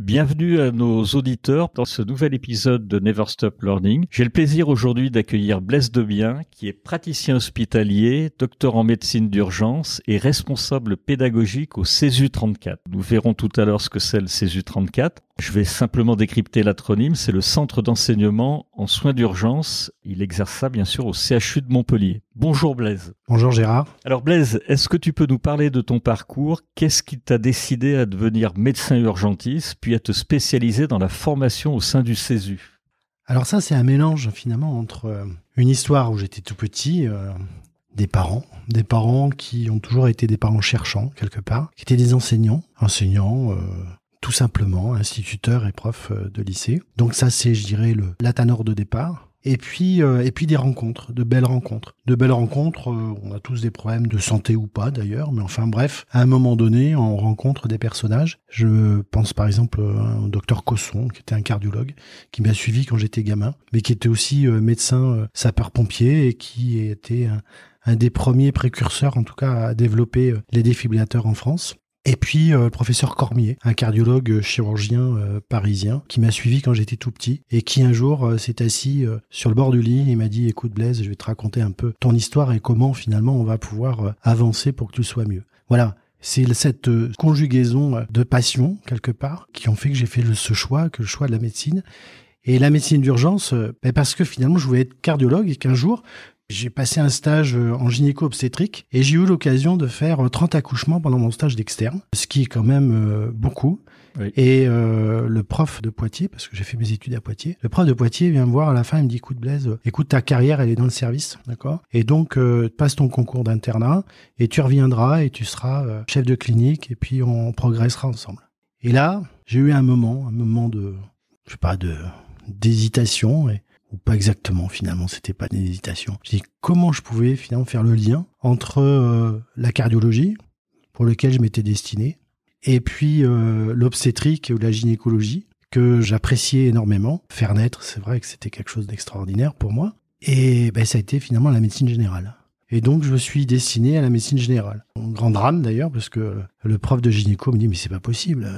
Bienvenue à nos auditeurs dans ce nouvel épisode de Never Stop Learning. J'ai le plaisir aujourd'hui d'accueillir Blaise Debien, qui est praticien hospitalier, docteur en médecine d'urgence et responsable pédagogique au CESU 34. Nous verrons tout à l'heure ce que c'est le CESU 34. Je vais simplement décrypter l'acronyme. C'est le Centre d'enseignement en soins d'urgence. Il exerce ça, bien sûr, au CHU de Montpellier. Bonjour Blaise. Bonjour Gérard. Alors Blaise, est-ce que tu peux nous parler de ton parcours? Qu'est-ce qui t'a décidé à devenir médecin urgentiste, puis à te spécialiser dans la formation au sein du CESU Alors ça, c'est un mélange finalement entre euh, une histoire où j'étais tout petit, euh, des parents, des parents qui ont toujours été des parents cherchants quelque part, qui étaient des enseignants, enseignants. Euh, tout simplement, instituteur et prof euh, de lycée. Donc ça, c'est, je dirais, le la de départ. Et puis, euh, et puis des rencontres, de belles rencontres. De belles rencontres, euh, on a tous des problèmes de santé ou pas d'ailleurs, mais enfin bref, à un moment donné, on rencontre des personnages. Je pense par exemple au docteur Cosson, qui était un cardiologue, qui m'a suivi quand j'étais gamin, mais qui était aussi médecin sapeur-pompier et qui était un des premiers précurseurs, en tout cas, à développer les défibrillateurs en France. Et puis euh, le professeur Cormier, un cardiologue euh, chirurgien euh, parisien, qui m'a suivi quand j'étais tout petit et qui un jour s'est assis sur le bord du lit et m'a dit "Écoute Blaise, je vais te raconter un peu ton histoire et comment finalement on va pouvoir avancer pour que tu sois mieux." Voilà, c'est cette conjugaison de passion, quelque part, qui ont fait que j'ai fait ce choix, que le choix de la médecine. Et la médecine d'urgence, ben, parce que finalement, je voulais être cardiologue et qu'un jour, j'ai passé un stage euh, en gynéco-obstétrique et j'ai eu l'occasion de faire 30 euh, accouchements pendant mon stage d'externe, ce qui est quand même euh, beaucoup. Et le prof de Poitiers, parce que j'ai fait mes études à Poitiers, le prof de Poitiers vient me voir à la fin, il me dit, écoute Blaise, écoute, ta carrière, elle est dans le service, d'accord? Et donc, passe ton concours d'internat et tu reviendras et tu seras chef de clinique et puis on progressera ensemble. Et là, j'ai eu un moment, un moment de, je sais pas, de d'hésitation et ou pas exactement finalement, c'était pas une hésitation. J'ai dit comment je pouvais finalement faire le lien entre euh, la cardiologie, pour lequel je m'étais destiné, et puis euh, l'obstétrique ou la gynécologie, que j'appréciais énormément. Faire naître, c'est vrai que c'était quelque chose d'extraordinaire pour moi. Et ben, ça a été finalement la médecine générale. Et donc, je suis destiné à la médecine générale. Grand drame d'ailleurs, parce que le prof de gynéco me dit, mais c'est pas possible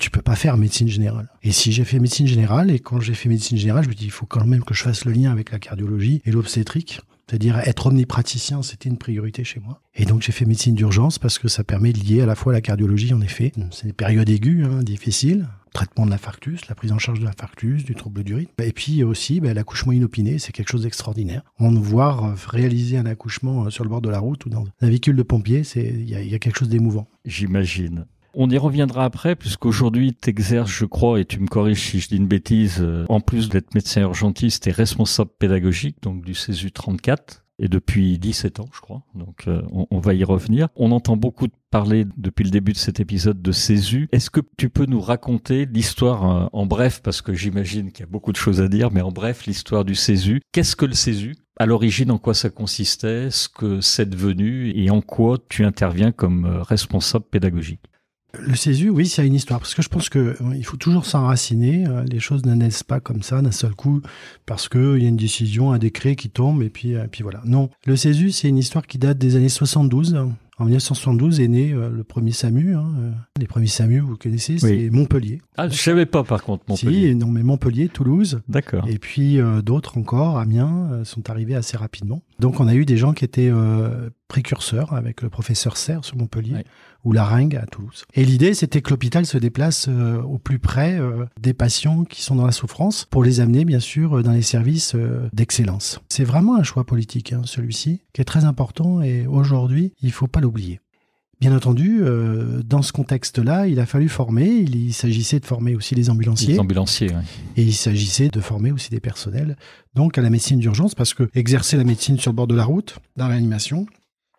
tu peux pas faire médecine générale. Et si j'ai fait médecine générale, et quand j'ai fait médecine générale, je me dis, il faut quand même que je fasse le lien avec la cardiologie et l'obstétrique. C'est-à-dire être omnipraticien, c'était une priorité chez moi. Et donc j'ai fait médecine d'urgence parce que ça permet de lier à la fois la cardiologie, en effet. C'est des périodes aiguës, hein, difficiles. Traitement de l'infarctus, la prise en charge de l'infarctus, du trouble du rythme. Et puis aussi, ben, l'accouchement inopiné, c'est quelque chose d'extraordinaire. On voir réaliser un accouchement euh, sur le bord de la route ou dans un véhicule de pompier, il y a quelque chose d'émouvant. J'imagine. On y reviendra après, puisqu'aujourd'hui, tu exerces, je crois, et tu me corriges si je dis une bêtise, euh, en plus d'être médecin urgentiste et responsable pédagogique, donc du CESU 34, et depuis 17 ans, je crois. Donc, euh, on, va y revenir. On entend beaucoup parler depuis le début de cet épisode de CESU. Est-ce que tu peux nous raconter l'histoire euh, en bref, parce que j'imagine qu'il y a beaucoup de choses à dire, mais en bref, l'histoire du CESU. Qu'est-ce que le CESU à l'origine, en quoi ça consistait, ce que c'est devenu? Et en quoi tu interviens comme responsable pédagogique? Le CESU, oui, c'est une histoire. Parce que je pense qu'il euh, faut toujours s'enraciner. Euh, les choses ne naissent pas comme ça d'un seul coup parce qu'il y a une décision, un décret qui tombe et puis, et euh, puis voilà. Non, le CESU, c'est une histoire qui date des années 72. En 1972 est né le premier SAMU. Hein, les premiers SAMU, vous connaissez, c'est Montpellier. Ah, je savais pas par contre Montpellier. Si, non, mais Montpellier, Toulouse. D'accord. Et puis d'autres encore, Amiens, sont arrivés assez rapidement. Donc on a eu des gens qui étaient précurseurs avec le professeur Serre sur Montpellier ou la Ringue à Toulouse. Et l'idée, c'était que l'hôpital se déplace euh, au plus près euh, des patients qui sont dans la souffrance pour les amener, bien sûr, euh, dans les services d'excellence. C'est vraiment un choix politique, hein, celui-ci, qui est très important et aujourd'hui, il faut pas l'oublier. Bien entendu, dans ce contexte-là, il a fallu former. Il, s'agissait de former aussi les ambulanciers. Les ambulanciers, oui. Et il s'agissait de former aussi des personnels, donc à la médecine d'urgence, parce que exercer la médecine sur le bord de la route, dans l'animation,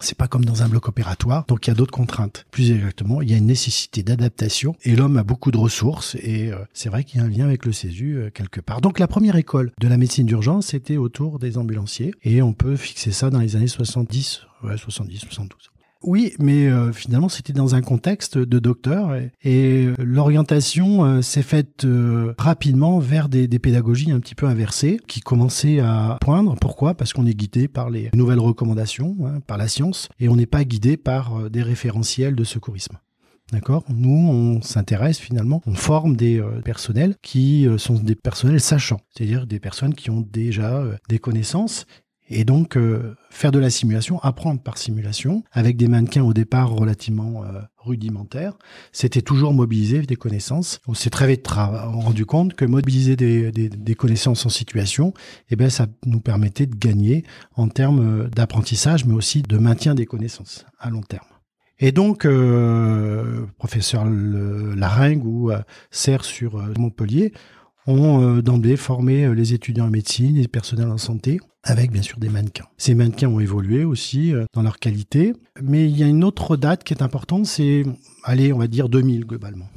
C'est pas comme dans un bloc opératoire, donc il y a d'autres contraintes. Plus exactement, il y a une nécessité d'adaptation et l'homme a beaucoup de ressources et euh, c'est vrai qu'il y a un lien avec le CESU euh, quelque part. Donc la première école de la médecine d'urgence c'était autour des ambulanciers et on peut fixer ça dans les années 70, ouais 70, 72. Oui, mais euh, finalement, c'était dans un contexte de docteur et, euh, l'orientation euh, s'est faite rapidement vers des, des, pédagogies un petit peu inversées qui commençaient à poindre. Pourquoi? Parce qu'on est guidé par les nouvelles recommandations, hein, par la science, et on n'est pas guidé par des référentiels de secourisme. D'accord? Nous, on s'intéresse finalement, on forme des personnels qui sont des personnels sachants, c'est-à-dire des personnes qui ont déjà des connaissances et donc, euh, faire de la simulation, apprendre par simulation, avec des mannequins au départ relativement euh, rudimentaires, c'était toujours mobiliser des connaissances. On s'est très vite rendu compte que mobiliser des, connaissances en situation, eh ben, ça nous permettait de gagner en termes d'apprentissage, mais aussi de maintien des connaissances à long terme. Et donc, euh, professeur Laringue ou euh, Serre sur euh, Montpellier ont d'emblée formé les étudiants en médecine et les personnels en santé avec bien sûr des mannequins. Ces mannequins ont évolué aussi euh, dans leur qualité, mais il y a une autre date qui est importante, c'est, allez, on va dire 2000 globalement.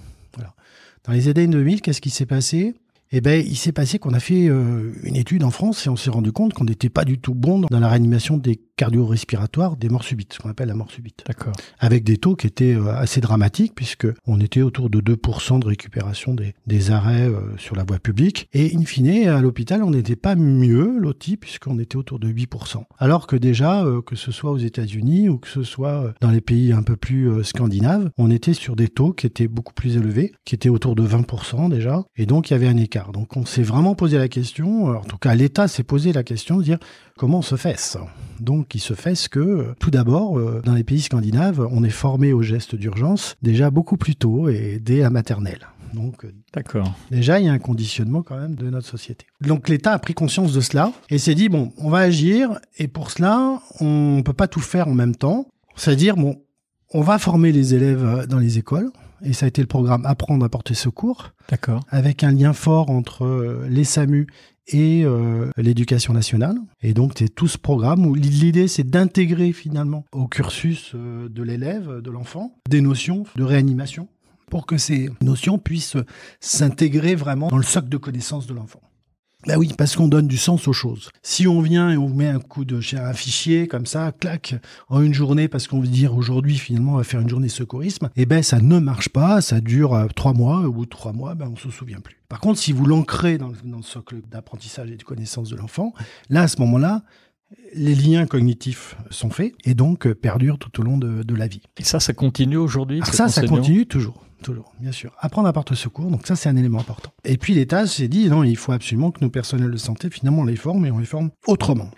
Dans les années 2000, qu'est-ce qui s'est passé? Eh ben, il s'est passé qu'on a fait euh, une étude en France et on s'est rendu compte qu'on n'était pas du tout bon dans la réanimation des cardio-respiratoires des morts subites, ce qu'on appelle la mort subite. D'accord. Avec des taux qui étaient euh, assez dramatiques puisque on était autour de 2% de récupération des, des arrêts euh, sur la voie publique. Et in fine, à l'hôpital, on n'était pas mieux loti puisqu'on était autour de 8%. Alors que déjà, que ce soit aux États-Unis ou que ce soit dans les pays un peu plus scandinaves, on était sur des taux qui étaient beaucoup plus élevés, qui étaient autour de 20% déjà. Et donc, il y avait un écart. Donc on s'est vraiment posé la question, en tout cas l'État s'est posé la question de dire comment on se fait ça Donc il se fait ce que, tout d'abord, euh, dans les pays scandinaves, on est formé aux gestes d'urgence déjà beaucoup plus tôt et dès la maternelle. Donc, euh, D'accord. Déjà, il y a un conditionnement quand même de notre société. Donc, l'État a pris conscience de cela et s'est dit bon, on va agir et pour cela, on peut pas tout faire en même temps. C'est-à-dire bon, on va former les élèves dans les écoles, et ça a été le programme Apprendre à porter secours. D'accord. Avec un lien fort entre euh, les SAMU et euh, l'éducation nationale. Et donc, c'est tout ce programme où l'idée, c'est d'intégrer finalement au cursus euh, de l'élève, de l'enfant, des notions de réanimation pour que ces notions puissent s'intégrer vraiment dans le socle de connaissances de l'enfant. Ben oui, parce qu'on donne du sens aux choses. Si on vient et on vous met un coup de un fichier comme ça, clac, en une journée, parce qu'on veut dire aujourd'hui finalement on va faire une journée secourisme, eh ben ça ne marche pas, ça dure euh, trois mois, au bout de trois mois, ben on se souvient plus. Par contre, si vous l'ancrez dans, dans, le socle d'apprentissage et de connaissance de l'enfant, là à ce moment-là, les liens cognitifs sont faits et donc euh, perdurent tout au long de, de la vie. Et ça, ça continue aujourd'hui Ça, ça continue toujours. Toujours, bien sûr. Apprendre à porter secours, donc ça c'est un élément important. Et puis l'État s'est dit, non, il faut absolument que nos personnels de santé, finalement, on les forme et on les forme autrement.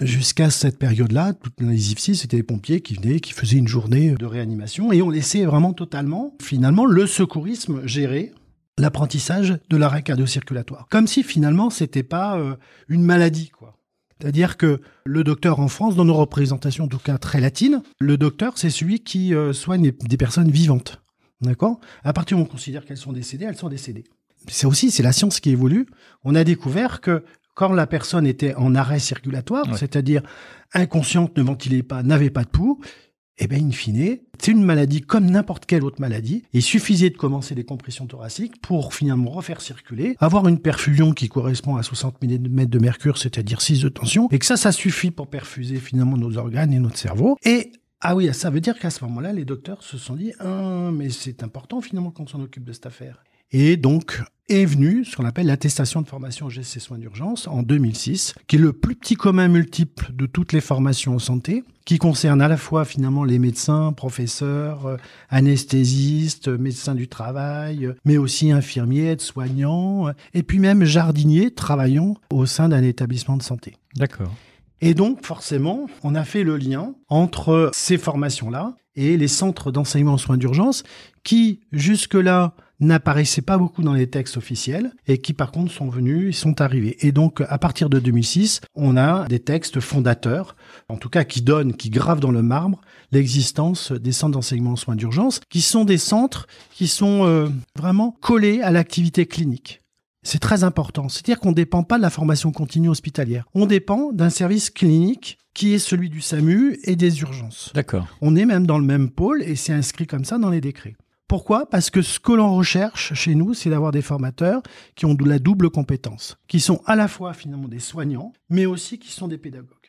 Jusqu'à cette période-là, dans les IFSI, c'était les pompiers qui venaient, qui faisaient une journée de réanimation et on laissait vraiment totalement, finalement, le secourisme gérer l'apprentissage de l'arrêt cardio-circulatoire. Comme si finalement c'était pas euh, une maladie, quoi. C'est-à-dire que le docteur en France, dans nos représentations, en tout cas très latines, le docteur, c'est celui qui euh, soigne des personnes vivantes. D'accord? À partir où on considère qu'elles sont décédées, elles sont décédées. C'est aussi, c'est la science qui évolue. On a découvert que quand la personne était en arrêt circulatoire, c'est-à-dire inconsciente, ne ventilait pas, n'avait pas de pouls, eh bien, in fine, c'est une maladie comme n'importe quelle autre maladie. Il suffisait de commencer des compressions thoraciques pour finalement refaire circuler, avoir une perfusion qui correspond à 60 mm de mercure, c'est-à-dire 6 de tension, et que ça, ça suffit pour perfuser finalement nos organes et notre cerveau. Et ah oui, ça veut dire qu'à ce moment-là, les docteurs se sont dit ah, mais c'est important finalement qu'on s'en occupe de cette affaire. Et donc est venu ce qu'on appelle l'attestation de formation GC soins d'urgence en 2006, qui est le plus petit commun multiple de toutes les formations en santé, qui concerne à la fois finalement les médecins, professeurs, euh, anesthésistes, médecins du travail, mais aussi infirmiers, aides-soignants, euh, et puis même jardiniers travaillant au sein d'un établissement de santé. D'accord. Et donc, forcément, on a fait le lien entre ces formations-là et les centres d'enseignement en soins d'urgence qui, jusque-là, n'apparaissaient pas beaucoup dans les textes officiels et qui, par contre, sont venus, ils sont arrivés. Et donc, à partir de 2006, on a des textes fondateurs, en tout cas qui donnent, qui gravent dans le marbre l'existence des centres d'enseignement en soins d'urgence, qui sont des centres qui sont euh, vraiment collés à l'activité clinique. C'est très important. C'est-à-dire qu'on ne dépend pas de la formation continue hospitalière. On dépend d'un service clinique qui est celui du SAMU et des urgences. D'accord. On est même dans le même pôle et c'est inscrit comme ça dans les décrets. Pourquoi? Parce que ce que l'on recherche chez nous, c'est d'avoir des formateurs qui ont de la double compétence, qui sont à la fois finalement des soignants, mais aussi qui sont des pédagogues.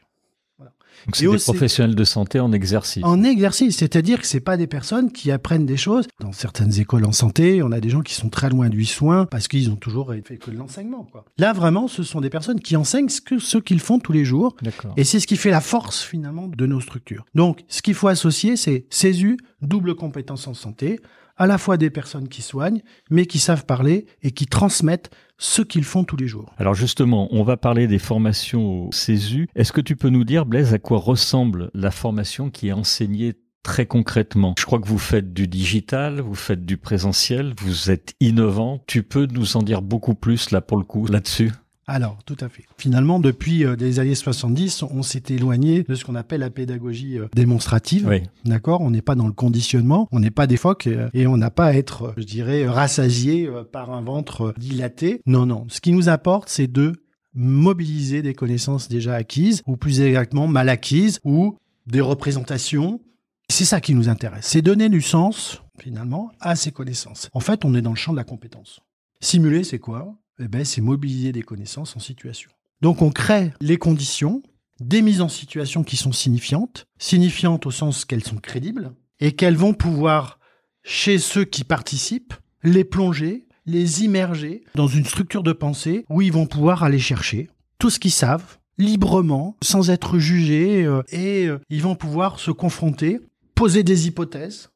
Donc c'est des professionnels de santé en exercice. En exercice, c'est-à-dire que c'est pas des personnes qui apprennent des choses. Dans certaines écoles en santé, on a des gens qui sont très loin du soin parce qu'ils ont toujours fait que de l'enseignement. Là, vraiment, ce sont des personnes qui enseignent ce ce qu'ils font tous les jours. Et c'est ce qui fait la force finalement de nos structures. Donc, ce qu'il faut associer, c'est CESU, double compétence en santé, à la fois des personnes qui soignent, mais qui savent parler et qui transmettent ce qu'ils font tous les jours. Alors justement, on va parler des formations au CESU. Est-ce que tu peux nous dire, Blaise, à quoi ressemble la formation qui est enseignée très concrètement? Je crois que vous faites du digital, vous faites du présentiel, vous êtes innovant. Tu peux nous en dire beaucoup plus là pour le coup là-dessus? Alors, tout à fait. Finalement, depuis euh, les années 70, on s'est éloigné de ce qu'on appelle la pédagogie euh, démonstrative. Oui. D'accord? On n'est pas dans le conditionnement, on n'est pas des phoques euh, et on n'a pas à être, je dirais, rassasié par un ventre dilaté. Non, non. Ce qui nous apporte, c'est de mobiliser des connaissances déjà acquises, ou plus exactement mal acquises, ou des représentations. C'est ça qui nous intéresse. C'est donner du sens, finalement, à ces connaissances. En fait, on est dans le champ de la compétence. Simuler, c'est quoi? Eh ben, c'est mobiliser des connaissances en situation. Donc on crée les conditions, des mises en situation qui sont signifiantes, signifiantes au sens qu'elles sont crédibles, et qu'elles vont pouvoir, chez ceux qui participent, les plonger, les immerger dans une structure de pensée où ils vont pouvoir aller chercher tout ce qu'ils savent, librement, sans être jugés, euh, et euh, ils vont pouvoir se confronter, poser des hypothèses,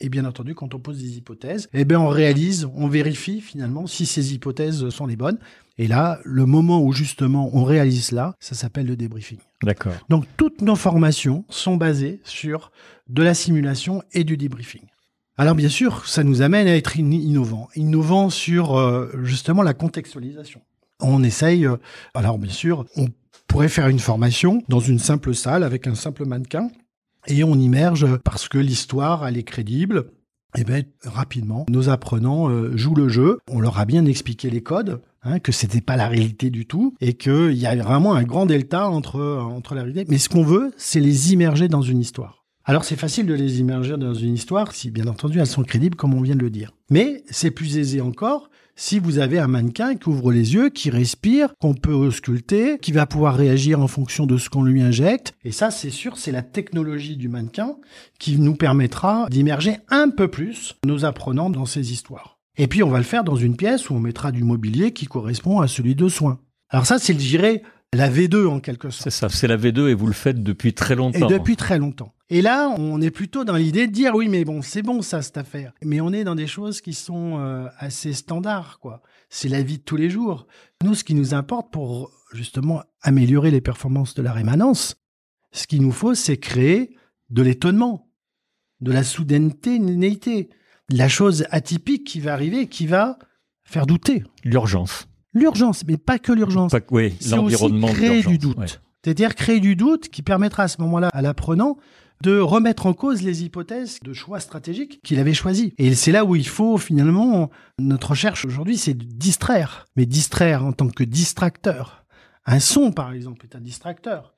et bien entendu, quand on pose des hypothèses, eh bien on réalise, on vérifie finalement si ces hypothèses sont les bonnes. Et là, le moment où justement on réalise cela, ça s'appelle le débriefing. D'accord. Donc toutes nos formations sont basées sur de la simulation et du débriefing. Alors bien sûr, ça nous amène à être innovant, innovant sur euh, justement la contextualisation. On essaye, euh, alors bien sûr, on pourrait faire une formation dans une simple salle avec un simple mannequin et on immerge parce que l'histoire, elle est crédible. Et bien, rapidement, nos apprenants euh, jouent le jeu. On leur a bien expliqué les codes, hein, que c'était pas la réalité du tout, et qu'il y a vraiment un grand delta entre, entre la réalité. Mais ce qu'on veut, c'est les immerger dans une histoire. Alors c'est facile de les immerger dans une histoire si bien entendu elles sont crédibles comme on vient de le dire. Mais c'est plus aisé encore si vous avez un mannequin qui ouvre les yeux, qui respire, qu'on peut ausculter, qui va pouvoir réagir en fonction de ce qu'on lui injecte. Et ça, c'est sûr, c'est la technologie du mannequin qui nous permettra d'immerger un peu plus nos apprenants dans ces histoires. Et puis, on va le faire dans une pièce où on mettra du mobilier qui correspond à celui de soins. Alors ça, c'est, je dirais, la V2 en quelque sorte. C'est ça, c'est la V2 et vous le faites depuis très longtemps. Et depuis très longtemps. Et là, on est plutôt dans l'idée de dire oui, mais bon, c'est bon ça, cette affaire. Mais on est dans des choses qui sont euh, assez standards, quoi. C'est la vie de tous les jours. Nous, ce qui nous importe pour justement améliorer les performances de la rémanence, ce qu'il nous faut, c'est créer de l'étonnement, de la soudaineté, de la chose atypique qui va arriver, qui va faire douter. L'urgence. L'urgence, mais pas que l'urgence. Oui, l'environnement créer du doute. C'est-à-dire créer du doute qui permettra à ce moment-là à l'apprenant de remettre en cause les hypothèses de choix stratégiques qu'il avait choisis. Et c'est là où il faut finalement, notre recherche aujourd'hui, c'est de distraire. Mais distraire en tant que distracteur. Un son, par exemple, est un distracteur.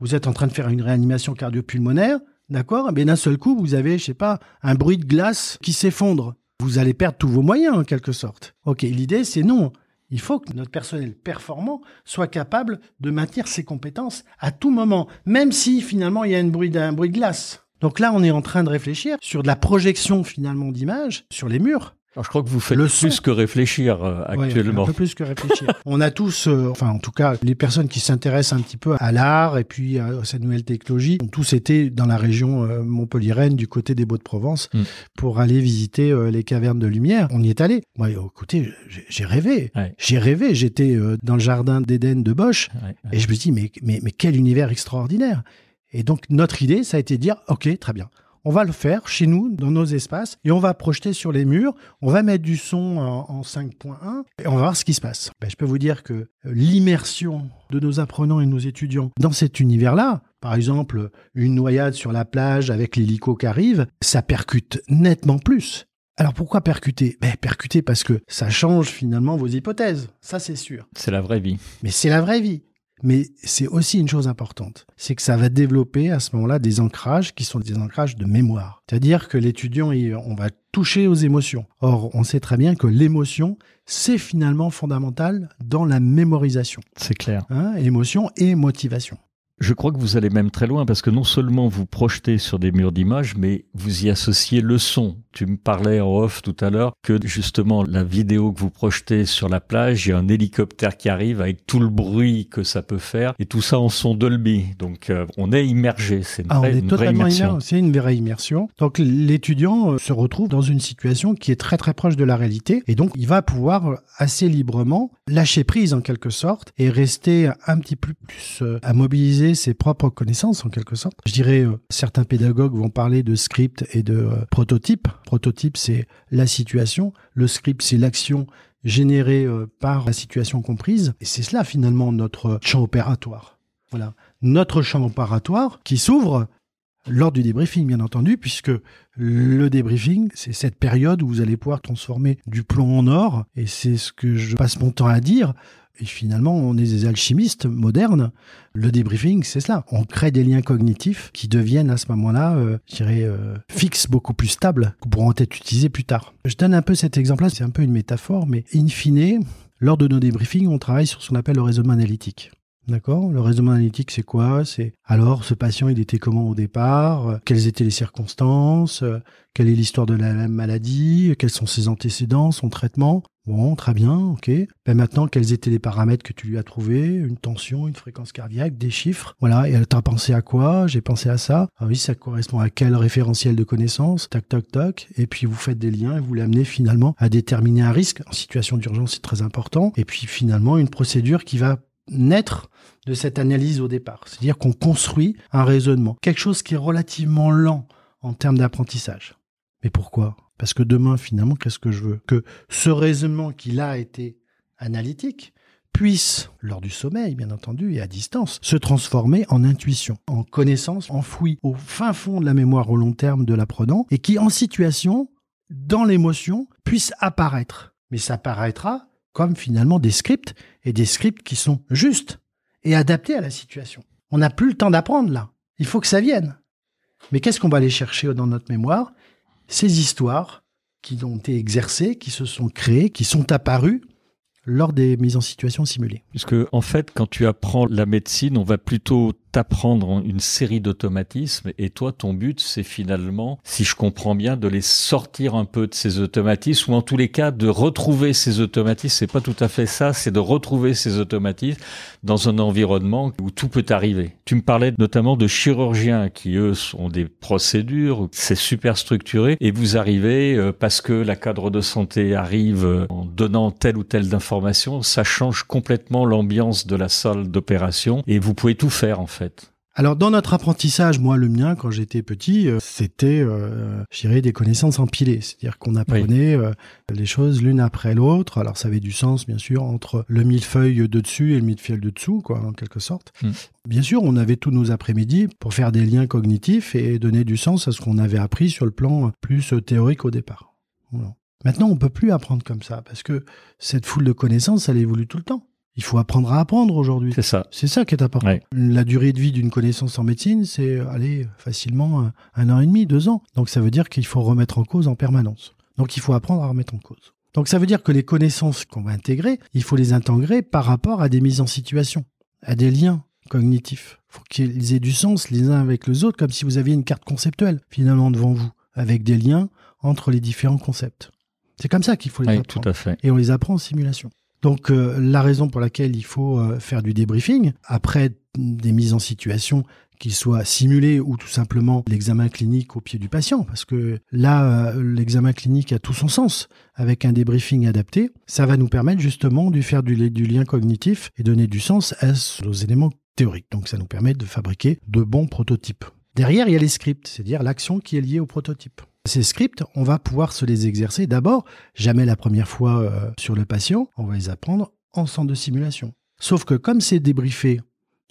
Vous êtes en train de faire une réanimation cardio-pulmonaire, d'accord Mais d'un seul coup, vous avez, je sais pas, un bruit de glace qui s'effondre. Vous allez perdre tous vos moyens, en quelque sorte. Ok, l'idée, c'est non. Il faut que notre personnel performant soit capable de maintenir ses compétences à tout moment, même si finalement il y a un bruit, de glace. Donc là, on est en train de réfléchir sur de la projection finalement d'images sur les murs. Alors, je crois que vous faites le plus que réfléchir euh, actuellement. un peu plus que réfléchir. on a tous, euh, enfin en tout cas, les personnes qui s'intéressent un petit peu à l'art et puis à cette nouvelle technologie, ont tous été dans la région euh, montpelliéraine du côté des Beaux-de-Provence mm. pour aller visiter les cavernes de lumière. On y est allé. Moi, écoutez, j'ai rêvé. J'ai rêvé. J'étais dans le jardin d'Éden de Bosch et je me dis mais, mais mais quel univers extraordinaire. Et donc notre idée, ça a été de dire ok, très bien on va le faire chez nous, dans nos espaces, et on va projeter sur les murs, on va mettre du son en, 5.1, et on va voir ce qui se passe. Ben, je peux vous dire que euh, l'immersion de nos apprenants et de nos étudiants dans cet univers-là, par exemple une noyade sur la plage avec l'hélico qui arrive, ça percute nettement plus Alors pourquoi percuter? Ben, Percuter parce que ça change finalement vos hypothèses, ça c'est sûr. C'est la vraie vie. Mais c'est la vraie vie. Mais c'est aussi une chose importante, c'est que ça va développer à ce moment-là des ancrages qui sont des ancrages de mémoire. C'est-à-dire que l'étudiant, on va toucher aux émotions. Or, on sait très bien que l'émotion, c'est finalement fondamental dans la mémorisation. C'est clair. Hein, émotion et motivation. Je crois que vous allez même très loin parce que non seulement vous projetez sur des murs d'images, mais vous y associez le son. Tu me parlais en off tout à l'heure que justement la vidéo que vous projetez sur la plage, il y a un hélicoptère qui arrive avec tout le bruit que ça peut faire et tout ça en son Dolby. Donc euh, on est immergé, c'est une, ah, vraie, on est une totalement immersion. C'est une vraie immersion. Donc l'étudiant euh, se retrouve dans une situation qui est très très proche de la réalité et donc il va pouvoir euh, assez librement lâcher prise en quelque sorte et rester un petit peu plus à mobiliser ses propres connaissances en quelque sorte. Je dirais certains pédagogues vont parler de script et de prototype Prototype, c'est la situation. Le script, c'est l'action générée euh, par la situation comprise. Et c'est cela, finalement, notre champ opératoire. Voilà. Notre champ opératoire qui s'ouvre lors du débriefing, bien entendu, puisque le débriefing, c'est cette période où vous allez pouvoir transformer du plomb en or. Et c'est ce que je passe mon temps à dire. Et finalement, on est des alchimistes modernes. Le débriefing, c'est cela. On crée des liens cognitifs qui deviennent à ce moment-là, euh, je dirais, euh, fixes, beaucoup plus stables, qui pourront être utilisés plus tard. Je donne un peu cet exemple-là, c'est un peu une métaphore, mais in fine, lors de nos débriefings, on travaille sur ce qu'on appelle le raisonnement analytique. D'accord Le raisonnement analytique, c'est quoi? C'est alors, ce patient, il était comment au départ? Quelles étaient les circonstances? Quelle est l'histoire de la maladie? Quels sont ses antécédents, son traitement? Bon, très bien, ok. Ben maintenant, quels étaient les paramètres que tu lui as trouvés? Une tension, une fréquence cardiaque, des chiffres. Voilà, et t'as pensé à quoi? J'ai pensé à ça. Ah oui, ça correspond à quel référentiel de connaissances? Tac, tac, tac. Et puis vous faites des liens et vous l'amenez finalement à déterminer un risque. En situation d'urgence, c'est très important. Et puis finalement, une procédure qui va naître de cette analyse au départ. C'est-à-dire qu'on construit un raisonnement, quelque chose qui est relativement lent en termes d'apprentissage. Mais pourquoi? Parce que demain, finalement, qu'est-ce que je veux? Que ce raisonnement qui là a été analytique puisse, lors du sommeil, bien entendu, et à distance, se transformer en intuition, en connaissance enfouie au fin fond de la mémoire au long terme de l'apprenant, et qui, en situation, dans l'émotion, puisse apparaître. Mais ça apparaîtra comme finalement des scripts, et des scripts qui sont justes et adaptés à la situation. On n'a plus le temps d'apprendre là. Il faut que ça vienne. Mais qu'est-ce qu'on va aller chercher dans notre mémoire? Ces histoires qui ont été exercées, qui se sont créées, qui sont apparues lors des mises en situation simulées. Puisque, en fait, quand tu apprends la médecine, on va plutôt t'apprendre une série d'automatismes et toi, ton but, c'est finalement, si je comprends bien, de les sortir un peu de ces automatismes ou en tous les cas de retrouver ces automatismes. C'est pas tout à fait ça, c'est de retrouver ces automatismes dans un environnement où tout peut arriver. Tu me parlais notamment de chirurgiens qui, eux, ont des procédures, c'est super structuré et vous arrivez euh, parce que la cadre de santé arrive euh, en donnant telle ou telle information, ça change complètement l'ambiance de la salle d'opération et vous pouvez tout faire en fait. Alors dans notre apprentissage, moi le mien quand j'étais petit, euh, c'était, euh, je dirais, des connaissances empilées, c'est-à-dire qu'on apprenait euh, les choses l'une après l'autre. Alors ça avait du sens bien sûr entre le millefeuille de dessus et le millefeuille de dessous, quoi, en quelque sorte. Hmm. Bien sûr, on avait tous nos après-midi pour faire des liens cognitifs et donner du sens à ce qu'on avait appris sur le plan plus théorique au départ. Maintenant, on peut plus apprendre comme ça parce que cette foule de connaissances, elle évolue tout le temps. Il faut apprendre à apprendre aujourd'hui. C'est ça. C'est ça qui est important. La durée de vie d'une connaissance en médecine, c'est aller facilement un, an et demi, deux ans. Donc ça veut dire qu'il faut remettre en cause en permanence. Donc il faut apprendre à remettre en cause. Donc ça veut dire que les connaissances qu'on va intégrer, il faut les intégrer par rapport à des mises en situation, à des liens cognitifs. Il faut qu'ils aient du sens les uns avec les autres, comme si vous aviez une carte conceptuelle finalement devant vous, avec des liens entre les différents concepts. C'est comme ça qu'il faut les oui, apprendre. Tout à fait. Et on les apprend en simulation. Donc euh, la raison pour laquelle il faut euh, faire du débriefing, après des mises en situation qui soient simulées ou tout simplement l'examen clinique au pied du patient, parce que là, euh, l'examen clinique a tout son sens avec un débriefing adapté. Ça va nous permettre justement de faire du, du lien cognitif et donner du sens à aux éléments théoriques. Donc ça nous permet de fabriquer de bons prototypes. Derrière, il y a les scripts, c'est-à-dire l'action qui est liée au prototype. Ces scripts, on va pouvoir se les exercer d'abord, jamais la première fois euh, sur le patient, on va les apprendre en centre de simulation. Sauf que comme c'est débriefé,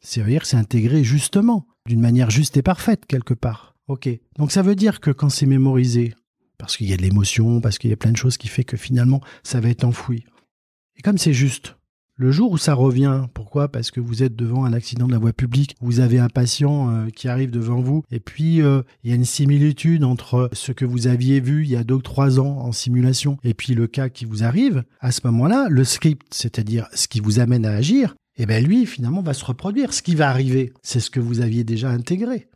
c'est-à-dire c'est intégré justement, d'une manière juste et parfaite quelque part. Ok. Donc ça veut dire que quand c'est mémorisé, parce qu'il y a de l'émotion, parce qu'il y a plein de choses qui fait que finalement, ça va être enfoui. Et comme c'est juste, le jour où ça revient, pourquoi? Parce que vous êtes devant un accident de la voie publique, vous avez un patient euh, qui arrive devant vous, et puis euh, il y a une similitude entre ce que vous aviez vu il y a deux ou trois ans en simulation, et puis le cas qui vous arrive. À ce moment-là, le script, c'est-à-dire ce qui vous amène à agir, eh ben lui, finalement, va se reproduire. Ce qui va arriver, c'est ce que vous aviez déjà intégré.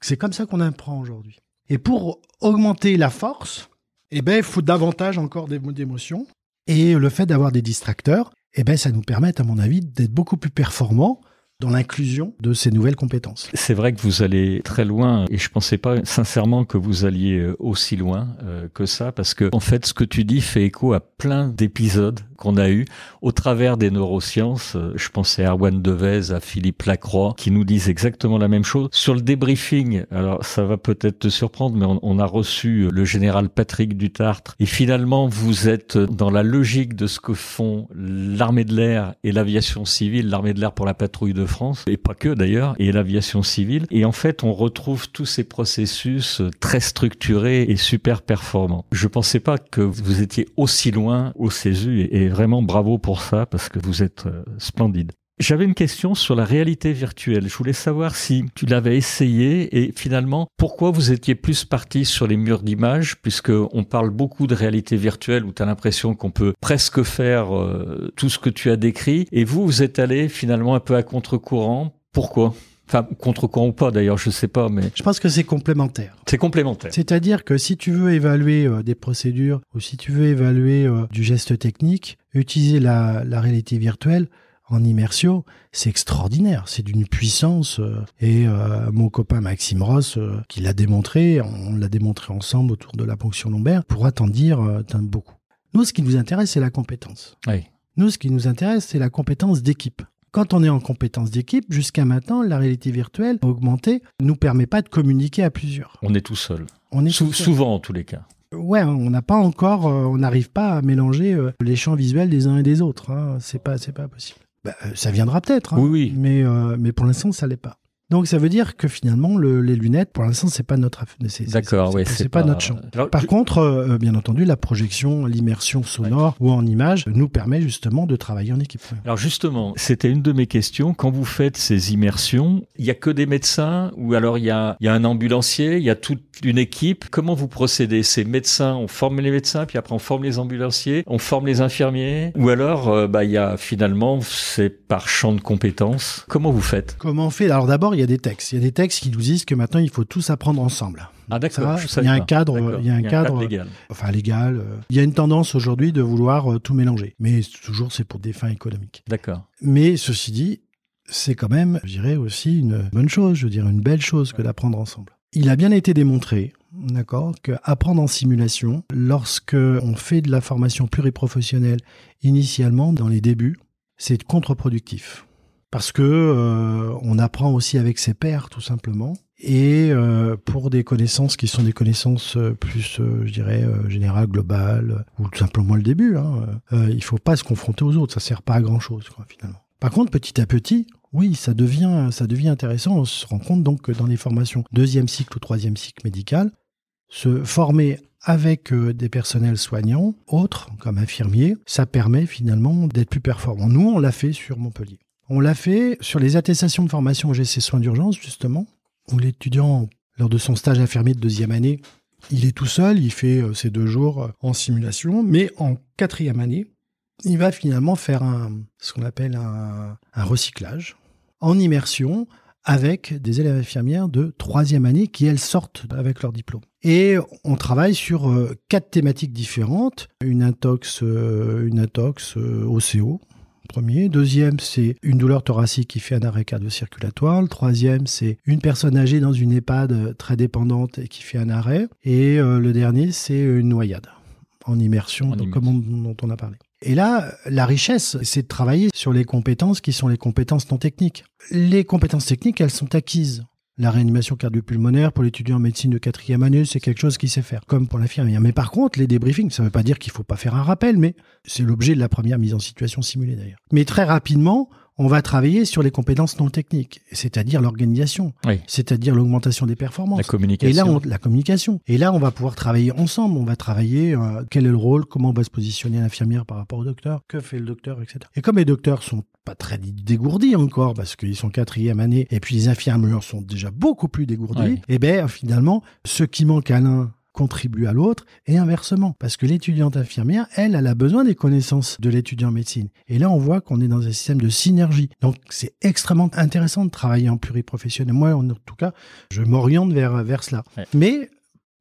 C'est comme ça qu'on apprend aujourd'hui. Et pour augmenter la force, eh ben, il faut davantage encore d'émotions. Et le fait d'avoir des distracteurs, eh ben, ça nous permet, à mon avis, d'être beaucoup plus performants dans l'inclusion de ces nouvelles compétences. C'est vrai que vous allez très loin et je pensais pas sincèrement que vous alliez euh, aussi loin euh, que ça parce que en fait ce que tu dis fait écho à plein d'épisodes qu'on a eu au travers des neurosciences. Je pensais à Erwan Devez, à Philippe Lacroix qui nous disent exactement la même chose sur le débriefing. Alors ça va peut-être te surprendre mais on, on a reçu le général Patrick Dutartre et finalement vous êtes dans la logique de ce que font l'armée de l'air et l'aviation civile, l'armée de l'air pour la patrouille de France, et pas que d'ailleurs, et l'aviation civile. Et en fait, on retrouve tous ces processus très structurés et super performants. Je pensais pas que vous étiez aussi loin au CESU, et vraiment bravo pour ça, parce que vous êtes euh, splendide. J'avais une question sur la réalité virtuelle. Je voulais savoir si tu l'avais essayé et finalement pourquoi vous étiez plus parti sur les murs d'images puisque on parle beaucoup de réalité virtuelle où tu as l'impression qu'on peut presque faire euh, tout ce que tu as décrit et vous vous êtes allé finalement un peu à contre-courant. Pourquoi? Enfin, contre-courant ou pas d'ailleurs, je sais pas, mais... Je pense que c'est complémentaire. C'est complémentaire. C'est-à-dire que si tu veux évaluer euh, des procédures ou si tu veux évaluer euh, du geste technique, utiliser la, la réalité virtuelle, en immersion, c'est extraordinaire, c'est d'une puissance. Euh, et mon copain Maxime Ross, qui l'a démontré, on l'a démontré ensemble autour de la ponction lombaire, pourra t'en dire beaucoup. Nous, ce qui nous intéresse, c'est la compétence. Oui. Nous, ce qui nous intéresse, c'est la compétence d'équipe. Quand on est en compétence d'équipe, jusqu'à maintenant, la réalité virtuelle augmentée nous permet pas de communiquer à plusieurs. On est tout seul. On est tout seul. Souvent, en tous les cas. Ouais, on n'a pas encore, on n'arrive pas à mélanger les champs visuels des uns et des autres. Hein. C'est pas, c'est pas possible. Bah, ça viendra peut-être, hein. oui, oui. mais, euh, mais pour l'instant, ça l'est pas. Donc ça veut dire que finalement le, les lunettes, pour l'instant, c'est pas notre D'accord, oui, c'est pas, pas, notre champ. Alors, Par contre, euh, bien entendu, la projection, l'immersion sonore ouais. ou en image nous permet justement de travailler en équipe. Alors justement, c'était une de mes questions. Quand vous faites ces immersions, il y a que des médecins ou alors il y a, y a un ambulancier, il y a toute une équipe? Comment vous procédez? Ces médecins, on forme les médecins, puis après on forme les ambulanciers, on forme les infirmiers, ou alors euh, bah il y a finalement c'est par champ de compétences. Comment vous faites? Comment on fait? Alors d'abord il y a des textes. Il y a des textes qui nous disent que maintenant, il faut tous apprendre ensemble. Ah d'accord. Il y a un cadre, il y a un, cadre, légal. Enfin légal. Euh, il y a une tendance aujourd'hui de vouloir euh, tout mélanger, mais toujours c'est pour des fins économiques. D'accord. Mais ceci dit, c'est quand même, je dirais aussi une bonne chose, je veux dire une belle chose que d'apprendre ensemble. Il a bien été démontré, d'accord, que apprendre en simulation, lorsque on fait de la formation pluriprofessionnelle initialement dans les débuts, c'est contre-productif parce que euh, on apprend aussi avec ses pairs tout simplement. Et euh, pour des connaissances qui sont des connaissances euh, plus je dirais générales globales ou tout simplement le début hein, il faut pas se confronter aux autres. Ça sert pas à grand chose finalement. Par contre petit à petit oui ça devient intéressant. On se rend compte donc que dans les formations deuxième cycle ou troisième cycle médical se former avec des personnels soignants autres comme infirmiers ça permet finalement d'être plus performant. Nous on l'a fait sur Montpellier on l'a fait sur les attestations de formation GC soins d'urgence, justement, où l'étudiant, lors de son stage infirmier de deuxième année, il est tout seul, il fait euh, ses deux jours euh, en simulation, mais en quatrième année, il va finalement faire ce qu'on appelle un, un, recyclage en immersion avec des élèves infirmières de troisième année qui, elles, sortent avec leur diplôme. Et on travaille sur euh, quatre thématiques différentes, une intox, une intox OCO, premier. Deuxième, c'est une douleur thoracique qui fait un arrêt cardio-circulatoire. Le troisième, c'est une personne âgée dans une EHPAD très dépendante et qui fait un arrêt. Et euh, le dernier, c'est une noyade en immersion, en donc, comme on, dont on a parlé. Et là, la richesse, c'est de travailler sur les compétences qui sont les compétences non techniques. Les compétences techniques, elles sont acquises. La réanimation cardiopulmonaire pour l'étudiant en médecine de quatrième année, c'est quelque chose qui sait faire, comme pour l'infirmière. Mais par contre, les débriefings, ça ne veut pas dire qu'il ne faut pas faire un rappel, mais c'est l'objet de la première mise en situation simulée d'ailleurs. Mais très rapidement, on va travailler sur les compétences non techniques, c'est-à-dire l'organisation, Oui. c'est-à-dire l'augmentation des La performances. communication. Et là, on- la communication. Et là, on va pouvoir travailler ensemble. On va travailler euh, quel est le rôle, comment va se positionner l'infirmière par rapport au docteur, que fait le docteur, etc. Et comme les docteurs sont pas très dégourdis encore parce qu'ils sont quatrième année et puis les infirmières sont déjà beaucoup plus dégourdis, Ouais. et ben finalement, ce qui manque à l'un contribue à l'autre et inversement. Parce que l'étudiante infirmière elle elle a besoin des connaissances de l'étudiant en médecine. Et là on voit qu'on est dans un système de synergie. Donc c'est extrêmement intéressant de travailler en pluriprofessionnel. Moi en tout cas je m'oriente vers vers cela. Ouais. mais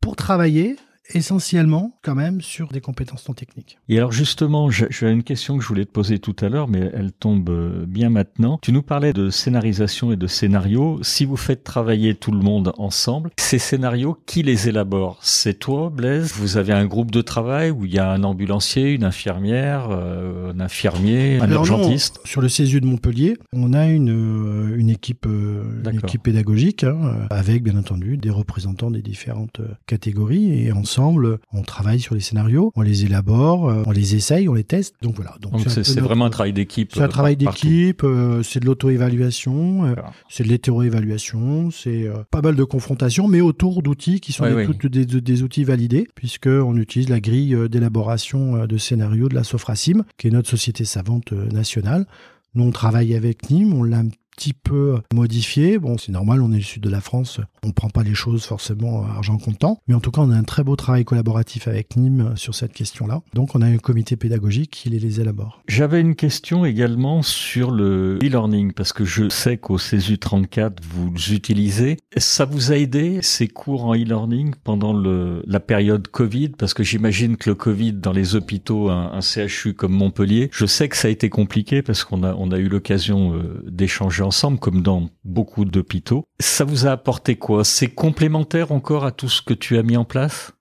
pour travailler essentiellement quand même sur des compétences non techniques. Et alors justement, j'ai une question que je voulais te poser tout à l'heure, mais elle tombe euh, bien maintenant. Tu nous parlais de scénarisation et de scénario. Si vous faites travailler tout le monde ensemble, ces scénarios, qui les élabore? C'est toi, Blaise? Vous avez un groupe de travail où il y a un ambulancier, une infirmière, euh, un infirmier, un Alors non, urgentiste? sur le CESU de Montpellier, on a une, euh, une, équipe, une équipe pédagogique hein, avec bien entendu des représentants des différentes catégories. Et ensemble on travaille sur les scénarios, on les élabore, euh, on les essaye, on les teste. Donc voilà. Donc c'est notre- vraiment un travail d'équipe. c'est un euh, travail d'équipe, euh, c'est de l'auto-évaluation, euh, c'est de l'hétéro-évaluation, c'est euh, pas mal de confrontations, mais autour d'outils qui sont Ouais, des, outils validés, puisqu'on utilise la grille d'élaboration de scénarios de la Sofrasim, qui est notre société savante nationale. Nous, on travaille avec Nîmes, on l'a un petit peu modifié. Bon, c'est normal, on est du sud de la France, on prend pas les choses forcément argent comptant, mais en tout cas, on a un très beau travail collaboratif avec Nîmes sur cette question-là. Donc, on a un comité pédagogique qui les, élabore. J'avais une question également sur le e-learning, parce que je sais qu'au CESU 34, vous l'utilisez. Ça vous a aidé, ces cours en e-learning, pendant la période Covid? Parce que j'imagine que le Covid dans les hôpitaux, un, CHU comme Montpellier, je sais que ça a été compliqué parce qu'on a, on a eu l'occasion euh, d'échanger ensemble, comme dans beaucoup d'hôpitaux. Ça vous a apporté quoi? C'est complémentaire encore à tout ce que tu as mis en place?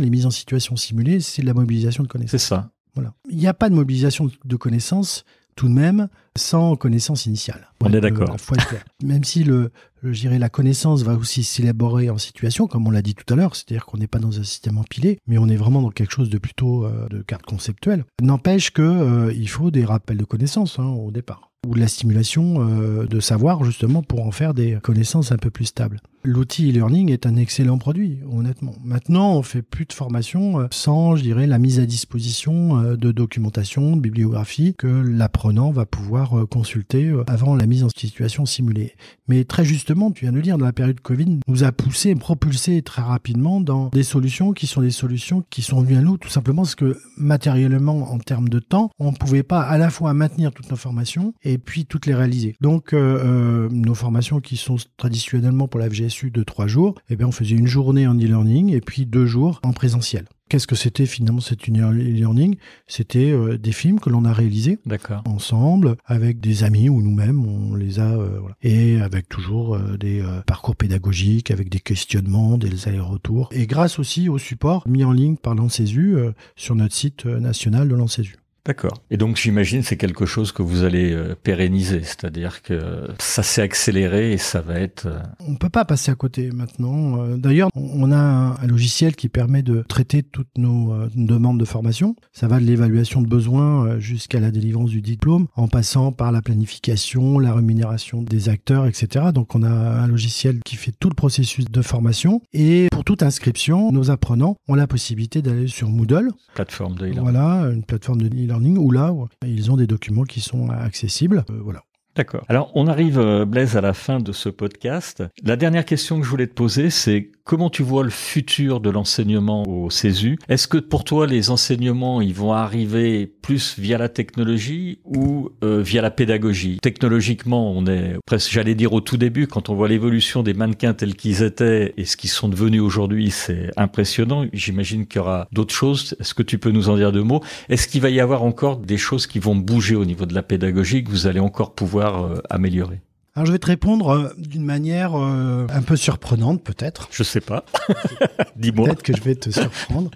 Les mises en situation simulées, c'est de la mobilisation de connaissances. C'est ça. Voilà. Il n'y a pas de mobilisation de connaissances tout de même sans connaissance initiale. On est d'accord. Même si le, le- la connaissance va aussi s'élaborer en situation, comme on l'a dit tout à l'heure, c'est-à-dire qu'on n'est pas dans un système empilé, mais on est vraiment dans quelque chose de plutôt euh, de carte conceptuelle. N'empêche que euh, il faut des rappels de connaissances hein, au départ ou de la stimulation euh, de savoir justement pour en faire des connaissances un peu plus stables. L'outil e-learning est un excellent produit, honnêtement. Maintenant, on fait plus de formation euh, sans, je dirais, la mise à disposition euh, de documentation, de bibliographie que l'apprenant va pouvoir euh, consulter avant la mise en situation simulée. Mais très justement, tu viens de le dire, dans la période Covid, nous a poussé, propulsé très rapidement dans des solutions qui sont des solutions qui sont venues à nous tout simplement parce que matériellement, en termes de temps, on ne pouvait pas à la fois maintenir toutes nos formations et puis toutes les réaliser. Donc, nos formations qui sont traditionnellement pour la De trois jours, eh bien, on faisait une journée en e-learning et puis deux jours en présentiel. Qu'est-ce que c'était finalement cet e-learning? C'était euh, des films que l'on a réalisés ensemble avec des amis ou nous-mêmes, on les a euh, voilà. et avec toujours euh, des parcours pédagogiques, avec des questionnements, des allers-retours et grâce aussi au support mis en ligne par l'ANSESU euh, sur notre site national de l'ANSESU. D'accord. Et donc j'imagine c'est quelque chose que vous allez euh, pérenniser, c'est-à-dire que ça s'est accéléré et ça va être. euh, On peut pas passer à côté maintenant. Euh, D'ailleurs, on a un, un logiciel qui permet de traiter toutes nos euh, demandes de formation. Ça va de l'évaluation de besoins euh, jusqu'à la délivrance du diplôme, en passant par la planification, la rémunération des acteurs, etc. Donc on a un logiciel qui fait tout le processus de formation. Et pour toute inscription, nos apprenants ont la possibilité d'aller sur Moodle, plateforme de voilà, une plateforme de e-learning où là, ils ont des documents qui sont accessibles. Euh, voilà. D'accord. Alors, on arrive, euh, Blaise, à la fin de ce podcast. La dernière question que je voulais te poser, c'est comment tu vois le futur de l'enseignement au CESU? Est-ce que pour toi, les enseignements, ils vont arriver plus via la technologie ou euh, via la pédagogie? Technologiquement, on est presque, j'allais dire au tout début, quand on voit l'évolution des mannequins tels qu'ils étaient et ce qu'ils sont devenus aujourd'hui, c'est impressionnant. J'imagine qu'il y aura d'autres choses. Est-ce que tu peux nous en dire deux mots? Est-ce qu'il va y avoir encore des choses qui vont bouger au niveau de la pédagogie que vous allez encore pouvoir euh, améliorer? Alors je vais te répondre euh, d'une manière euh, un peu surprenante peut-être. Je sais pas. Dis-moi. Peut-être que je vais te surprendre.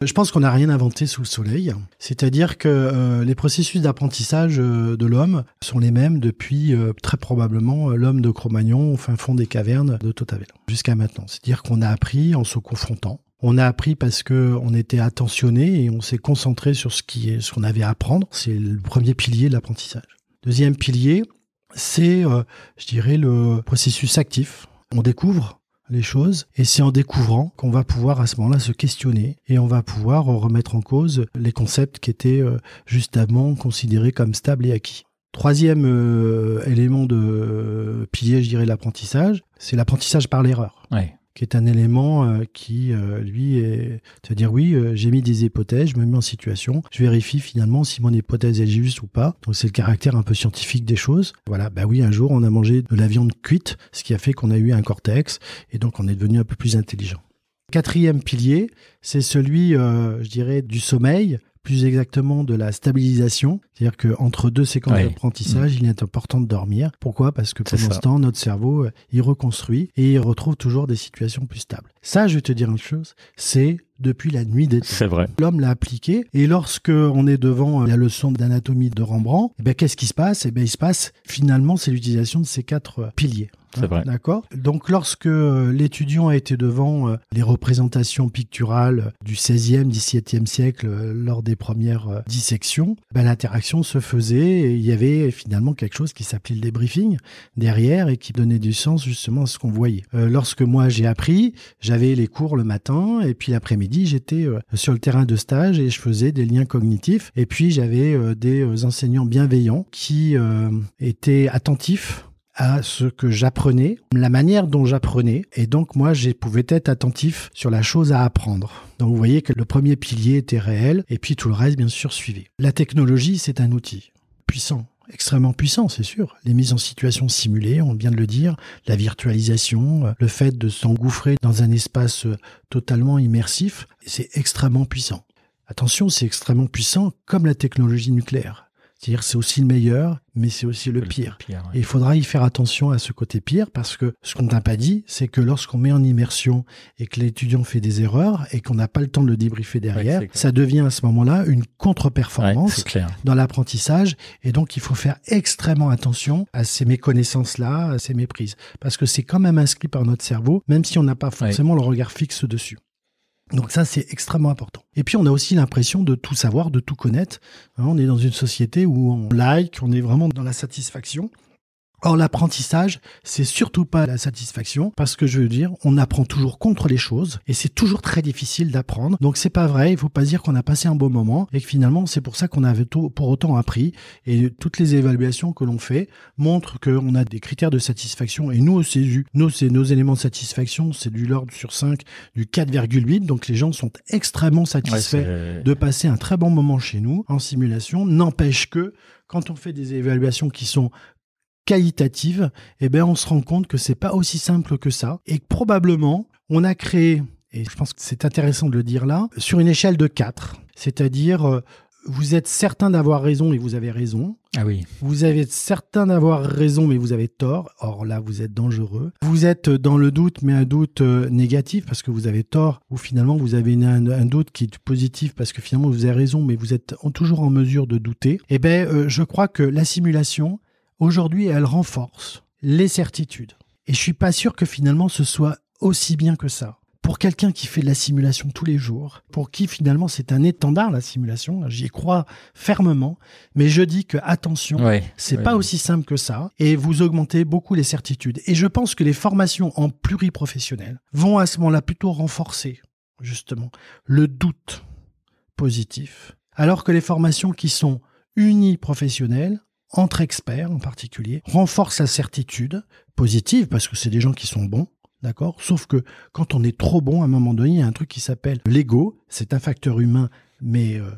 Je pense qu'on n'a rien inventé sous le soleil. C'est-à-dire que euh, les processus d'apprentissage euh, de l'homme sont les mêmes depuis euh, très probablement l'homme de Cro-Magnon au fin fond des cavernes de Totavel jusqu'à maintenant. C'est-à-dire qu'on a appris en se confrontant. On a appris parce que on était attentionné et on s'est concentré sur ce qui est, ce qu'on avait à apprendre. C'est le premier pilier de l'apprentissage. Deuxième pilier, c'est, euh, je dirais, le processus actif. On découvre les choses et c'est en découvrant qu'on va pouvoir à ce moment-là se questionner et on va pouvoir remettre en cause les concepts qui étaient euh, justement considérés comme stables et acquis. Troisième euh, élément de pilier, je dirais, l'apprentissage, c'est l'apprentissage par l'erreur. Qui est un élément euh, qui, euh, lui, est... C'est-à-dire, oui, euh, j'ai mis des hypothèses, je me mets en situation, je vérifie finalement si mon hypothèse est juste ou pas. Donc, c'est le caractère un peu scientifique des choses. Voilà, bah oui, un jour, on a mangé de la viande cuite, ce qui a fait qu'on a eu un cortex, et donc on est devenu un peu plus intelligent. Quatrième pilier, c'est celui, je dirais, du sommeil, plus exactement de la stabilisation. C'est-à-dire qu'entre deux séquences d'apprentissage, il est important de dormir. Pourquoi? Parce que pendant ce temps, notre cerveau, euh, il reconstruit et il retrouve toujours des situations plus stables. Ça, je vais te dire une chose, c'est depuis la nuit des temps. C'est vrai. L'homme l'a appliqué et lorsque on est devant euh, la leçon d'anatomie de Rembrandt, eh ben, qu'est-ce qui se passe? Eh ben, il se passe finalement, c'est l'utilisation de ces quatre euh, piliers. C'est vrai. D'accord? Donc, lorsque euh, l'étudiant a été devant les représentations picturales du 16e, 17e siècle lors des premières dissections, ben, l'interaction se faisait et il y avait finalement quelque chose qui s'appelait le débriefing derrière et qui donnait du sens justement à ce qu'on voyait. lorsque moi j'ai appris, j'avais les cours le matin et puis l'après-midi j'étais sur le terrain de stage et je faisais des liens cognitifs et puis j'avais des enseignants bienveillants qui étaient attentifs à ce que j'apprenais, la manière dont j'apprenais, et donc moi, j'ai pouvais être attentif sur la chose à apprendre. Donc vous voyez que le premier pilier était réel, et puis tout le reste, bien sûr, suivait. La technologie, c'est un outil puissant, extrêmement puissant, c'est sûr. Les mises en situation simulées, on vient de le dire, la virtualisation, le fait de s'engouffrer dans un espace totalement immersif, c'est extrêmement puissant. Attention, c'est extrêmement puissant comme la technologie nucléaire. C'est-à-dire c'est aussi le meilleur, mais c'est aussi le, pire. Et il faudra y faire attention à ce côté pire parce que ce qu'on n'a pas dit, c'est que lorsqu'on met en immersion et que l'étudiant fait des erreurs et qu'on n'a pas le temps de le débriefer derrière, ça devient à ce moment-là une contre-performance dans l'apprentissage. Et donc il faut faire extrêmement attention à ces méconnaissances-là, à ces méprises. Parce que c'est quand même inscrit par notre cerveau, même si on n'a pas forcément le regard fixe dessus. Donc ça, c'est extrêmement important. Et puis, on a aussi l'impression de tout savoir, de tout connaître. Hein, on est dans une société où on like, on est vraiment dans la satisfaction. Or, l'apprentissage, c'est surtout pas la satisfaction, parce que je veux dire, on apprend toujours contre les choses, et c'est toujours très difficile d'apprendre. Donc, c'est pas vrai, il faut pas dire qu'on a passé un bon moment, et que finalement, c'est pour ça qu'on avait pour autant appris, et toutes les évaluations que l'on fait montrent qu'on a des critères de satisfaction, et nous, au CESU, nos, nos éléments de satisfaction, c'est du l'ordre sur 5, du 4,8, donc les gens sont extrêmement satisfaits de passer un très bon moment chez nous, en simulation, n'empêche que, quand on fait des évaluations qui sont qualitative, eh ben on se rend compte que c'est pas aussi simple que ça et que probablement on a créé et je pense que c'est intéressant de le dire là sur une échelle de 4, c'est-à-dire euh, vous êtes certain d'avoir raison mais vous avez raison. Ah oui. Vous êtes certain d'avoir raison mais vous avez tort. Or là vous êtes dangereux. Vous êtes dans le doute mais un doute euh, négatif parce que vous avez tort ou finalement vous avez un, doute qui est positif parce que finalement vous avez raison mais vous êtes toujours en mesure de douter. Eh ben euh, je crois que la simulation Aujourd'hui, elle renforce les certitudes. Et je suis pas sûr que finalement ce soit aussi bien que ça. Pour quelqu'un qui fait de la simulation tous les jours, pour qui finalement c'est un étendard la simulation, j'y crois fermement, mais je dis que attention, c'est pas aussi simple que ça et vous augmentez beaucoup les certitudes. Et je pense que les formations en pluriprofessionnel vont à ce moment-là plutôt renforcer justement le doute positif, alors que les formations qui sont uniprofessionnelles entre experts en particulier, renforce la certitude positive, parce que c'est des gens qui sont bons, d'accord? Sauf que quand on est trop bon, à un moment donné, il y a un truc qui s'appelle l'ego, c'est un facteur humain, mais... Euh,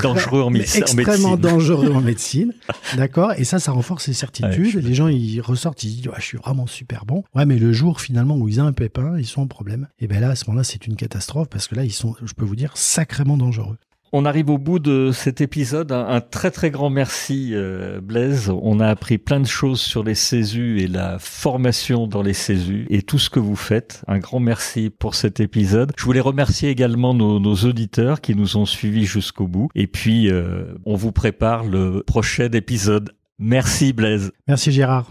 dangereux en, extrêmement dangereux en médecine, d'accord? Et ça, ça renforce les certitudes. les gens, ils ressortent, ils disent, je suis vraiment super bon. Ouais, mais le jour finalement où ils ont un pépin, ils sont en problème. Et ben là, à ce moment-là, c'est une catastrophe parce que là, ils sont, je peux vous dire, sacrément dangereux. On arrive au bout de cet épisode. Un, très très grand merci euh, Blaise. On a appris plein de choses sur les CESU et la formation dans les CESU et tout ce que vous faites. Un grand merci pour cet épisode. Je voulais remercier également nos, auditeurs qui nous ont suivis jusqu'au bout. Et puis euh, on vous prépare le prochain épisode. Merci Blaise. Merci Gérard.